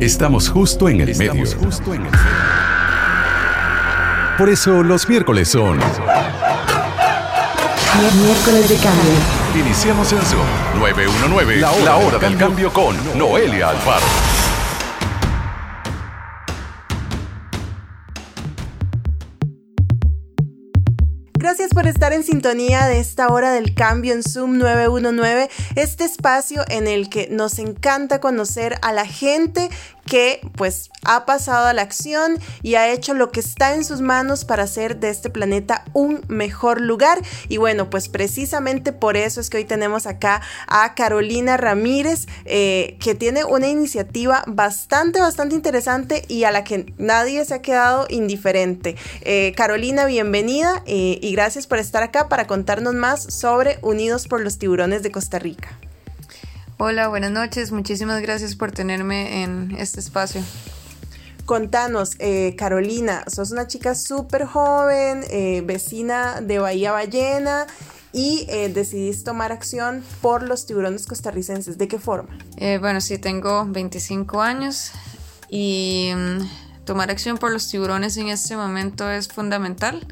Estamos justo en el medio. Por eso los miércoles son. Miércoles de cambio. Iniciamos en Zoom 919, la hora, la hora del cambio con Noelia Alfaro. Gracias por estar en sintonía de esta hora del cambio en Zoom 919, este espacio en el que nos encanta conocer a la gente que pues ha pasado a la acción y ha hecho lo que está en sus manos para hacer de este planeta un mejor lugar. Y bueno, pues precisamente por eso es que hoy tenemos acá a Carolina Ramírez, eh, que tiene una iniciativa bastante, bastante interesante y a la que nadie se ha quedado indiferente. Eh, Carolina, bienvenida eh, y gracias por estar acá para contarnos más sobre Unidos por los Tiburones de Costa Rica. Hola, buenas noches. Muchísimas gracias por tenerme en este espacio. Contanos, eh, Carolina, sos una chica súper joven, eh, vecina de Bahía Ballena y eh, decidís tomar acción por los tiburones costarricenses. ¿De qué forma? bueno, sí, tengo 25 años y mm, tomar acción por los tiburones en este momento es fundamental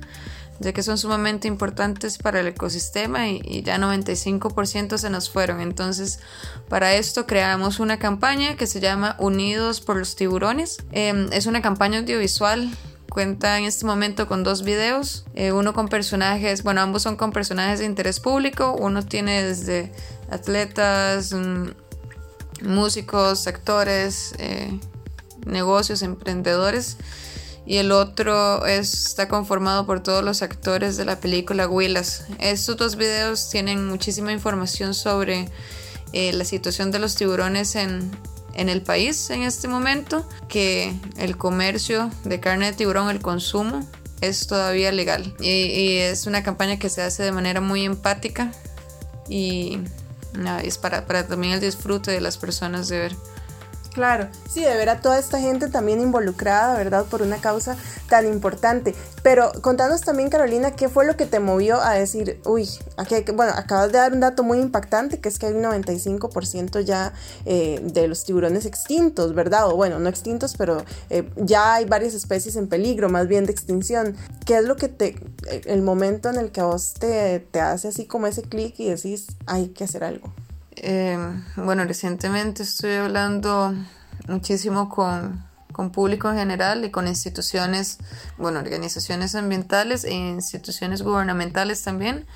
ya que son sumamente importantes para el ecosistema y, ya 95% se nos fueron. Entonces, para esto creamos una campaña que se llama Unidos por los Tiburones. Em, es una campaña audiovisual cuenta en este momento con dos videos, eh, uno con personajes, bueno, ambos son con personajes de interés público, uno tiene desde atletas, mm, músicos, actores, eh, negocios, emprendedores y el otro está conformado por todos los actores de la película Willas. Estos dos videos tienen muchísima información sobre eh, la situación de los tiburones en, el país en este momento, que el comercio de carne de tiburón, el consumo, es todavía legal. Y, es una campaña que se hace de manera muy empática y es para, para también el disfrute de las personas de ver. Claro, sí, de ver a toda esta gente también involucrada, ¿verdad? Por una causa tan importante. Pero contanos también, Carolina, ¿qué fue lo que te movió a decir, uy, aquí bueno, acabas de dar un dato muy impactante, que es que hay un 95% ya eh, de los tiburones extintos, ¿verdad? O bueno, no extintos, pero eh, ya hay varias especies en peligro, más bien de extinción. ¿Qué es lo que te, el momento en el que vos te, te hace así como ese clic y decís, hay que hacer algo? Em, bueno, recientemente estoy hablando muchísimo con, con, público en general y con instituciones, bueno, organizaciones ambientales e instituciones gubernamentales también.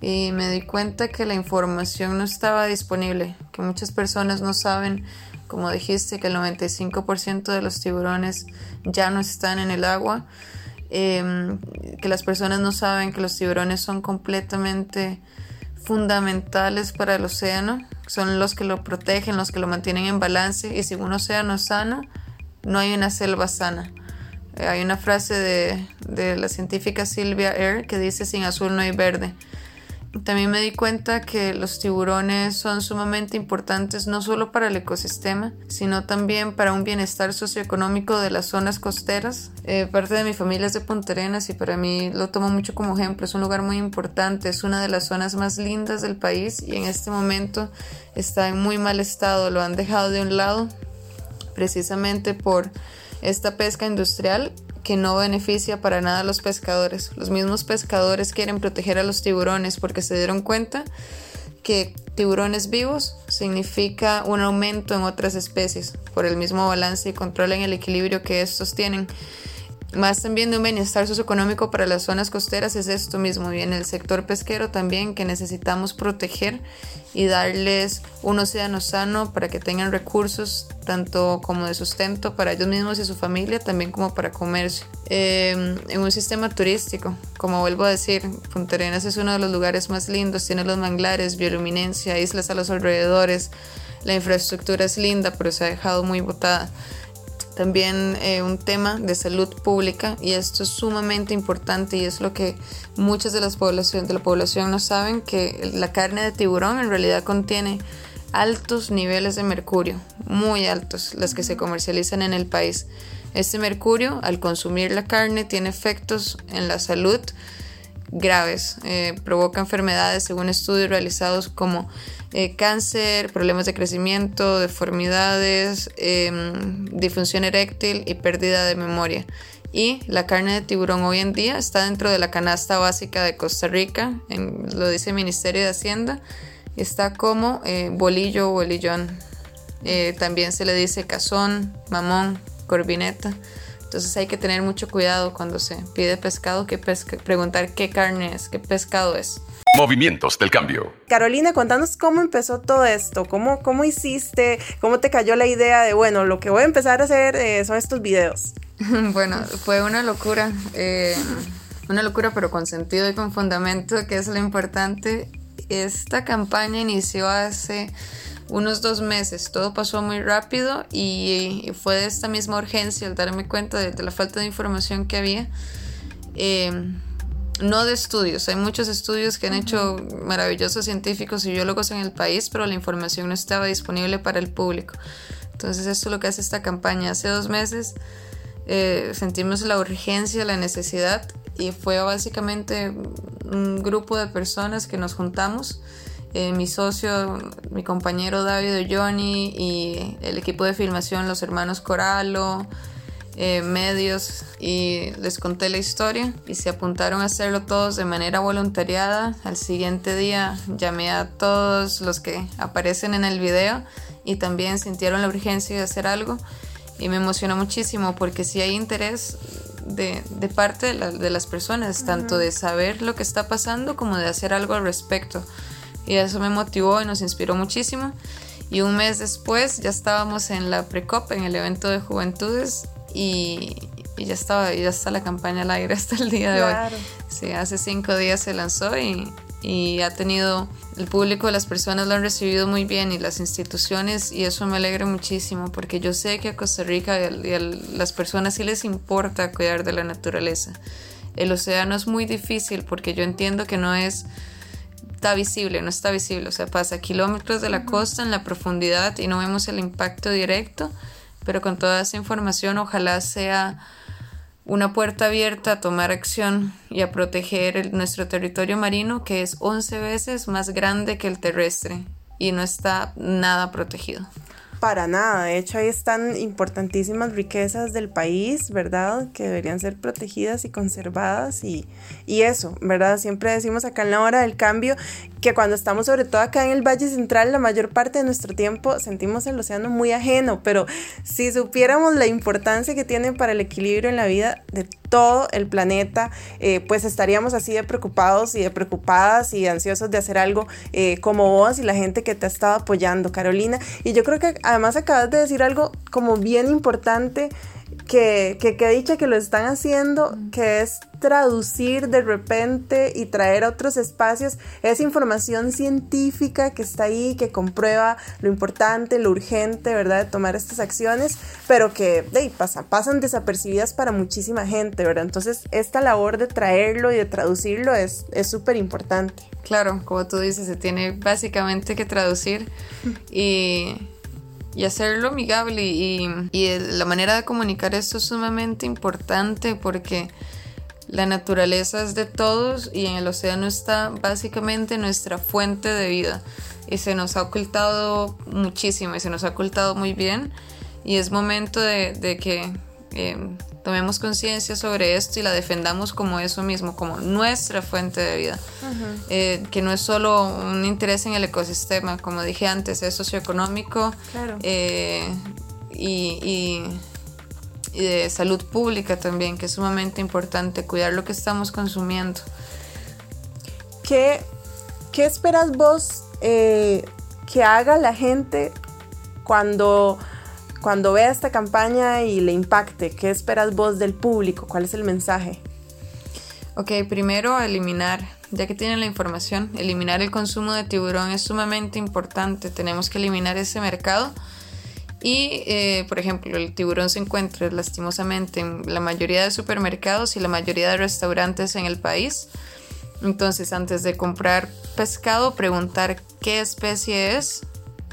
Y me di cuenta que la información no estaba disponible, que muchas personas no saben, como dijiste, que el 95% de los tiburones ya no están en el agua, em, que las personas no saben que los tiburones son completamente fundamentales para el océano, son los que lo protegen, los que lo mantienen en balance y sin un océano sano no hay una selva sana. Eh, hay una frase de, de la científica Sylvia Eyre que dice sin azul no hay verde. También me di cuenta que los tiburones son sumamente importantes no solo para el ecosistema, sino también para un bienestar socioeconómico de las zonas costeras. Eh, parte de mi familia es de Punta Arenas y para mí lo tomo mucho como ejemplo. Es un lugar muy importante, es una de las zonas más lindas del país y en este momento está en muy mal estado. Lo han dejado de un lado precisamente por esta pesca industrial que no beneficia para nada a los pescadores. Los mismos pescadores quieren proteger a los tiburones porque se dieron cuenta que tiburones vivos significa un aumento en otras especies por el mismo balance y control en el equilibrio que estos tienen. Más también de un bienestar socioeconómico para las zonas costeras es esto mismo, y en el sector pesquero también que necesitamos proteger y darles un océano sano para que tengan recursos tanto como de sustento para ellos mismos y su familia, también como para comercio. Em, en un sistema turístico, como vuelvo a decir, Punta Arenas es uno de los lugares más lindos, tiene los manglares, bioluminencia, islas a los alrededores, la infraestructura es linda, pero se ha dejado muy botada también eh, un tema de salud pública y esto es sumamente importante y es lo que muchas de las poblaciones de la población no saben que la carne de tiburón en realidad contiene altos niveles de mercurio, muy altos, las que se comercializan en el país. Este mercurio, al consumir la carne, tiene efectos en la salud graves. Eh, provoca enfermedades según estudios realizados como eh, cáncer, problemas de crecimiento, deformidades, em, disfunción eréctil y pérdida de memoria. Y la carne de tiburón hoy en día está dentro de la canasta básica de Costa Rica, lo dice el Ministerio de Hacienda, está como eh, bolillo o bolillón. también se le dice cazón, mamón, corvineta. Entonces hay que tener mucho cuidado cuando se pide pescado, que preguntar qué carne es, qué pescado es. Movimientos del cambio. Carolina, contanos cómo empezó todo esto, cómo, cómo hiciste, cómo te cayó la idea de, bueno, lo que voy a empezar a hacer eh, son estos videos. bueno, fue una locura, eh, una locura pero con sentido y con fundamento, que es lo importante. Esta campaña inició hace unos dos meses. Todo pasó muy rápido y fue de esta misma urgencia al darme cuenta de, la falta de información que había. Eh, no de estudios, hay muchos estudios que han hecho maravillosos científicos y biólogos en el país, pero la información no estaba disponible para el público. Entonces esto es lo que hace esta campaña. Hace dos meses eh, sentimos la urgencia, la necesidad y fue básicamente un grupo de personas que nos juntamos eh, mi socio, mi compañero David Johnny y el equipo de filmación, los hermanos Coralo, eh, medios, y les conté la historia y se apuntaron a hacerlo todos de manera voluntariada. Al siguiente día llamé a todos los que aparecen en el video y también sintieron la urgencia de hacer algo y me emocionó muchísimo porque si hay interés de, parte de, las personas, tanto de saber lo que está pasando como de hacer algo al respecto. Y eso me motivó y nos inspiró muchísimo. Y un mes después ya estábamos en la Precop, en el evento de juventudes, y, ya estaba, ya está la campaña al aire hasta el día de hoy. Sí, hace cinco días se lanzó y, y ha tenido el público, las personas lo han recibido muy bien y las instituciones y eso me alegra muchísimo porque yo sé que a Costa Rica y a, las personas sí les importa cuidar de la naturaleza. El océano es muy difícil porque yo entiendo que no es está visible, no está visible, o sea, pasa kilómetros de la costa en la profundidad y no vemos el impacto directo, pero con toda esa información ojalá sea una puerta abierta a tomar acción y a proteger nuestro territorio marino que es 11 veces más grande que el terrestre y no está nada protegido para nada. De hecho, ahí están importantísimas riquezas del país, ¿verdad? Que deberían ser protegidas y conservadas y, y eso, ¿verdad? Siempre decimos acá en la hora del cambio que cuando estamos sobre todo acá en el Valle Central, la mayor parte de nuestro tiempo sentimos el océano muy ajeno, pero si supiéramos la importancia que tiene para el equilibrio en la vida de todo el planeta, eh, pues estaríamos así de preocupados y de preocupadas y ansiosos de hacer algo eh, como vos y la gente que te ha estado apoyando, Carolina. Y yo creo que además acabas de decir algo como bien importante que, que, que dicha que lo están haciendo, que es traducir de repente y traer a otros espacios esa información científica que está ahí, que comprueba lo importante, lo urgente, ¿verdad? De tomar estas acciones, pero que de, pasa, pasan desapercibidas para muchísima gente, ¿verdad? Entonces, esta labor de traerlo y de traducirlo es súper importante. Claro, como tú dices, se tiene básicamente que traducir y y hacerlo amigable y, y, la manera de comunicar esto es sumamente importante porque la naturaleza es de todos y en el océano está básicamente nuestra fuente de vida. Y se nos ha ocultado muchísimo y se nos ha ocultado muy bien. Y es momento de, de que eh, tomemos conciencia sobre esto y la defendamos como eso mismo, como nuestra fuente de vida, eh, que no es solo un interés en el ecosistema, como dije antes, es socioeconómico eh, y, y, de salud pública también, que es sumamente importante cuidar lo que estamos consumiendo. ¿Qué, qué esperas vos eh, que haga la gente cuando cuando vea esta campaña y le impacte, ¿qué esperas vos del público? ¿Cuál es el mensaje? Ok, primero eliminar, ya que tienen la información, eliminar el consumo de tiburón es sumamente importante. Tenemos que eliminar ese mercado. Y, eh, por ejemplo, el tiburón se encuentra lastimosamente en la mayoría de supermercados y la mayoría de restaurantes en el país. Entonces, antes de comprar pescado, preguntar qué especie es,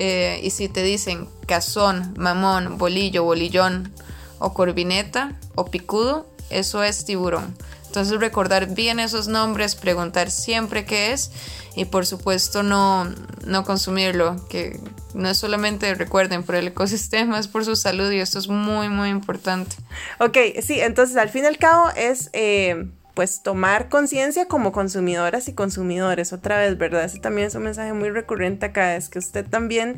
eh, y si te dicen cazón, mamón, bolillo, bolillón o corvineta o picudo, eso es tiburón. Entonces recordar bien esos nombres, preguntar siempre qué es y por supuesto no, no consumirlo, que no es solamente recuerden por el ecosistema, es por su salud y esto es muy muy importante. Ok, sí, entonces al fin y al cabo es... Eh, pues tomar conciencia como consumidoras y consumidores otra vez, ¿verdad? Ese también es un mensaje muy recurrente acá, es que usted también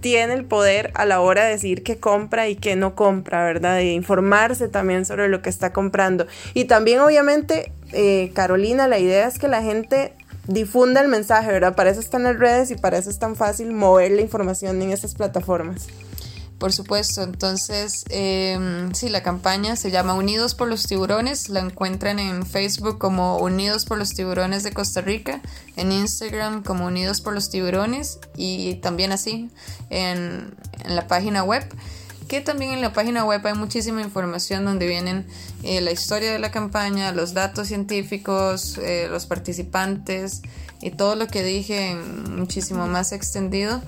tiene el poder a la hora de decir qué compra y qué no compra, ¿verdad? De informarse también sobre lo que está comprando. Y también, obviamente, eh, Carolina, la idea es que la gente difunda el mensaje, ¿verdad? Para eso están las redes y para eso es tan fácil mover la información en estas plataformas. Por supuesto, entonces eh, sí, la campaña se llama Unidos por los Tiburones, la encuentran en Facebook como Unidos por los Tiburones de Costa Rica, en Instagram como Unidos por los Tiburones y también así en, la página web que también en la página web hay muchísima información donde vienen eh, la historia de la campaña, los datos científicos, eh, los participantes y todo lo que dije muchísimo más extendido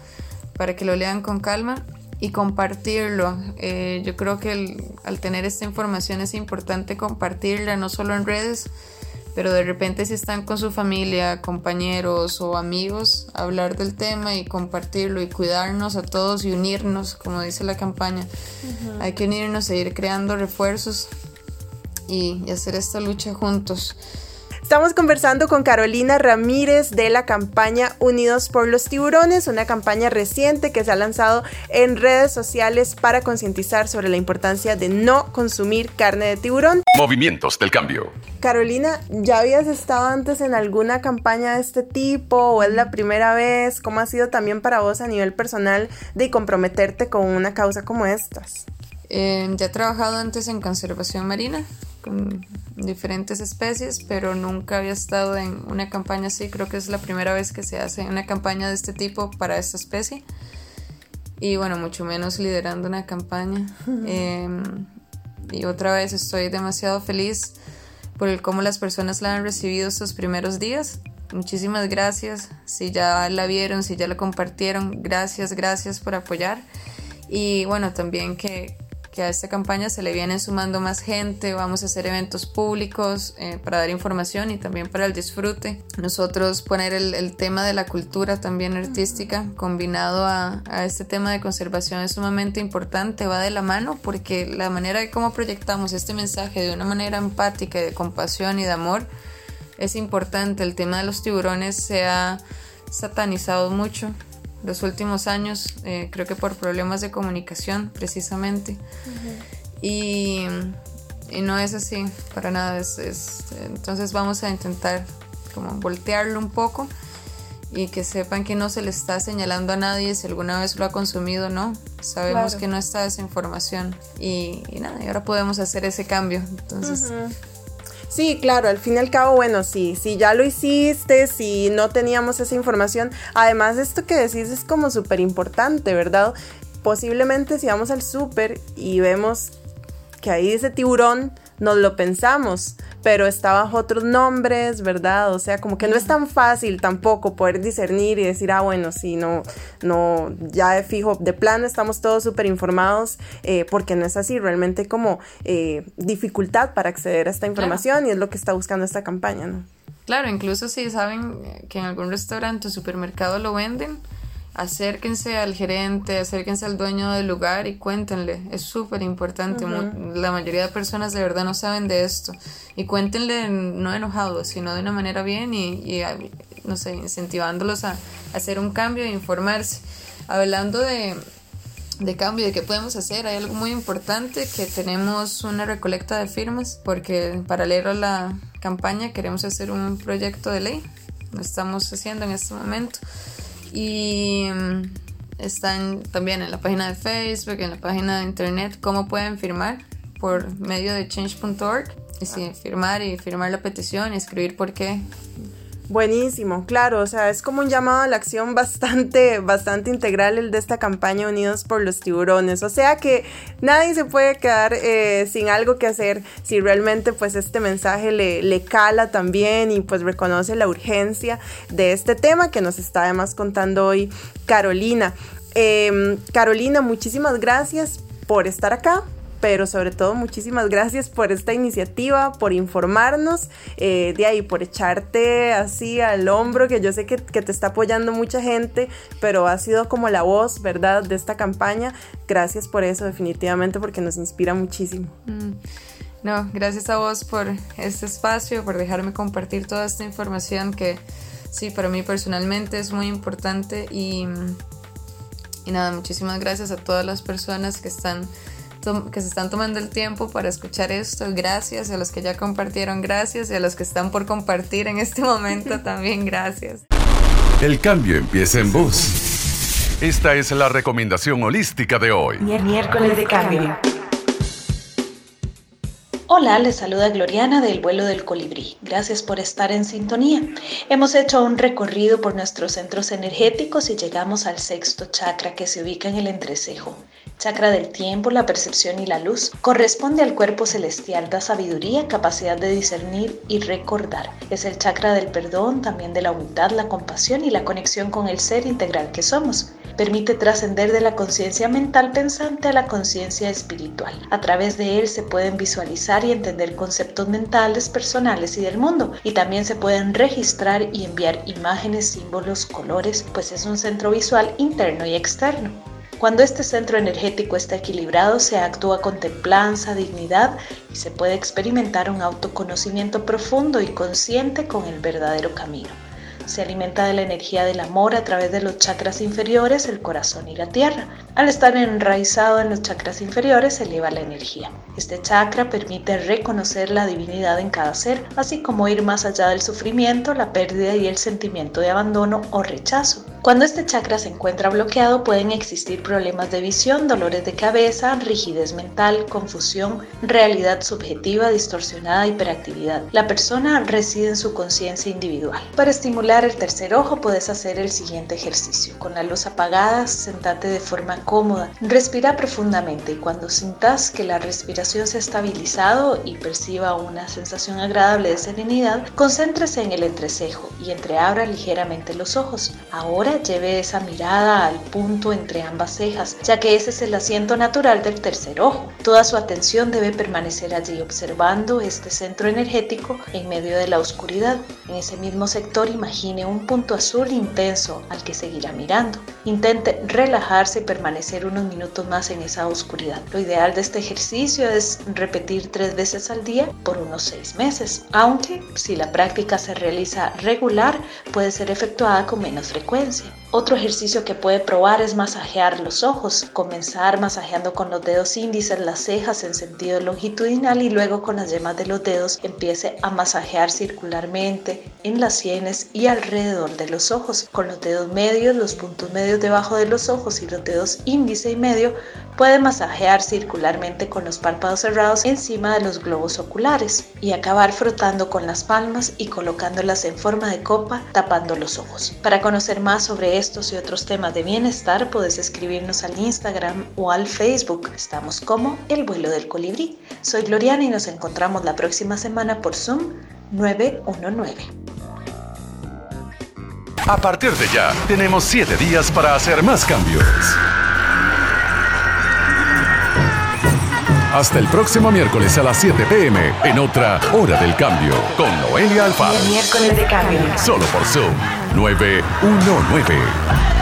para que lo lean con calma y compartirlo. Eh, yo creo que al tener esta información es importante compartirla, no solo en redes, pero de repente si están con su familia, compañeros o amigos, hablar del tema y compartirlo y cuidarnos a todos y unirnos, como dice la campaña. Hay que unirnos e ir creando refuerzos y hacer esta lucha juntos. Estamos conversando con Carolina Ramírez de la campaña Unidos por los Tiburones, una campaña reciente que se ha lanzado en redes sociales para concientizar sobre la importancia de no consumir carne de tiburón. Movimientos del cambio. Carolina, ¿ya habías estado antes en alguna campaña de este tipo o es la primera vez? ¿Cómo ha sido también para vos a nivel personal de comprometerte con una causa como estas? Eh, ya he trabajado antes en conservación marina con diferentes especies, pero nunca había estado en una campaña así. Creo que es la primera vez que se hace una campaña de este tipo para esta especie. Y bueno, mucho menos liderando una campaña. Em, y otra vez estoy demasiado feliz por el cómo las personas la han recibido estos primeros días. Muchísimas gracias. Si ya la vieron, si ya la compartieron, gracias, gracias por apoyar. Y bueno, también que, que a esta campaña se le viene sumando más gente, vamos a hacer eventos públicos eh, para dar información y también para el disfrute. Nosotros poner el, tema de la cultura también artística combinado a, a, este tema de conservación es sumamente importante, va de la mano porque la manera de cómo proyectamos este mensaje de una manera empática de compasión y de amor es importante. El tema de los tiburones se ha satanizado mucho los últimos años, eh, creo que por problemas de comunicación precisamente. y, y, no es así, para nada. Es, entonces vamos a intentar como voltearlo un poco y que sepan que no se le está señalando a nadie si alguna vez lo ha consumido o no. Sabemos que no está esa información y, y, nada, y ahora podemos hacer ese cambio. Entonces... Sí, claro, al fin y al cabo, bueno, sí, si ya lo hiciste, si no teníamos esa información, además esto que decís es como súper importante, ¿verdad? Posiblemente si vamos al súper y vemos que ahí dice tiburón, nos lo pensamos, pero está bajo otros nombres, ¿verdad? O sea, como que no es tan fácil tampoco poder discernir y decir, ah, bueno, sí, no, no, ya de fijo, de plano estamos todos súper informados, eh, porque no es así, realmente como eh, dificultad para acceder a esta información y es lo que está buscando esta campaña, ¿no? Claro, incluso si saben que en algún restaurante o supermercado lo venden, acérquense al gerente, acérquense al dueño del lugar y cuéntenle. Es súper importante. La mayoría de personas de verdad no saben de esto. Y cuéntenle no enojados, sino de una manera bien y, no sé, incentivándolos a, hacer un cambio e informarse. Hablando de, de cambio, de qué podemos hacer, hay algo muy importante que tenemos una recolecta de firmas porque en paralelo a la campaña queremos hacer un proyecto de ley. Lo estamos haciendo en este momento y mm, están también en la página de Facebook, en la página de internet, cómo pueden firmar por medio de change.org. Y sí, firmar y firmar la petición y escribir por qué Buenísimo, claro, o sea, es como un llamado a la acción bastante, bastante integral el de esta campaña Unidos por los Tiburones, o sea que nadie se puede quedar eh, sin algo que hacer si realmente pues este mensaje le, le cala también y pues reconoce la urgencia de este tema que nos está además contando hoy Carolina. Em, Carolina, muchísimas gracias por estar acá, pero sobre todo muchísimas gracias por esta iniciativa, por informarnos, eh, de ahí, por echarte así al hombro, que yo sé que, te está apoyando mucha gente, pero ha sido como la voz, ¿verdad?, de esta campaña. Gracias por eso, definitivamente, porque nos inspira muchísimo. Mm. No, gracias a vos por este espacio, por dejarme compartir toda esta información que sí, para mí personalmente es muy importante y, y nada, muchísimas gracias a todas las personas que están que se están tomando el tiempo para escuchar esto. Gracias a los que ya compartieron, gracias y a los que están por compartir en este momento también, gracias. El cambio empieza en vos. Esta es la recomendación holística de hoy. Miércoles de cambio. Hola, les saluda Gloriana del vuelo del colibrí. Gracias por estar en sintonía. Hemos hecho un recorrido por nuestros centros energéticos y llegamos al sexto chakra que se ubica en el entrecejo. Chakra del tiempo, la percepción y la luz. Corresponde al cuerpo celestial, da sabiduría, capacidad de discernir y recordar. Es el chakra del perdón, también de la humildad, la compasión y la conexión con el ser integral que somos permite trascender de la conciencia mental pensante a la conciencia espiritual. A través de él se pueden visualizar y entender conceptos mentales, personales y del mundo, y también se pueden registrar y enviar imágenes, símbolos, colores, pues es un centro visual interno y externo. Cuando este centro energético está equilibrado, se actúa con templanza, dignidad y se puede experimentar un autoconocimiento profundo y consciente con el verdadero camino. Se alimenta de la energía del amor a través de los chakras inferiores, el corazón y la tierra. Al estar enraizado en los chakras inferiores, se eleva la energía. Este chakra permite reconocer la divinidad en cada ser, así como ir más allá del sufrimiento, la pérdida y el sentimiento de abandono o rechazo. Cuando este chakra se encuentra bloqueado pueden existir problemas de visión, dolores de cabeza, rigidez mental, confusión, realidad subjetiva distorsionada, hiperactividad. La persona reside en su conciencia individual. Para estimular el tercer ojo puedes hacer el siguiente ejercicio. Con la luz apagada, sentate de forma cómoda, respira profundamente y cuando sintas que la respiración se ha estabilizado y perciba una sensación agradable de serenidad, concéntrese en el entrecejo y entreabra ligeramente los ojos. Lleve esa mirada al punto entre ambas cejas, ya que ese es el asiento natural del tercer ojo. Toda su atención debe permanecer allí observando este centro energético en medio de la oscuridad. En ese mismo sector imagine un punto azul intenso al que seguirá mirando. Intente relajarse y permanecer unos minutos más en esa oscuridad. Lo ideal de este ejercicio es repetir tres veces al día por unos seis meses, aunque si la práctica se realiza regular puede ser efectuada con menos frecuencia. Otro ejercicio que puede probar es masajear los ojos. Comenzar masajeando con los dedos índices las cejas en sentido longitudinal y luego con las yemas de los dedos empiece a masajear circularmente en las sienes y alrededor de los ojos. Con los dedos medios, los puntos medios debajo de los ojos y los dedos índice y medio puede masajear circularmente con los párpados cerrados encima de los globos oculares y acabar frotando con las palmas y colocándolas en forma de copa tapando los ojos. Para conocer más sobre estos y otros temas de bienestar puedes escribirnos al Instagram o al Facebook. Estamos como El vuelo del colibrí. Soy Gloriana y nos encontramos la próxima semana por Zoom 919. A partir de ya, tenemos 7 días para hacer más cambios. Hasta el próximo miércoles a las 7 pm en otra Hora del Cambio con Noelia Alfaro. Miércoles de Cambio. Solo por Zoom 919.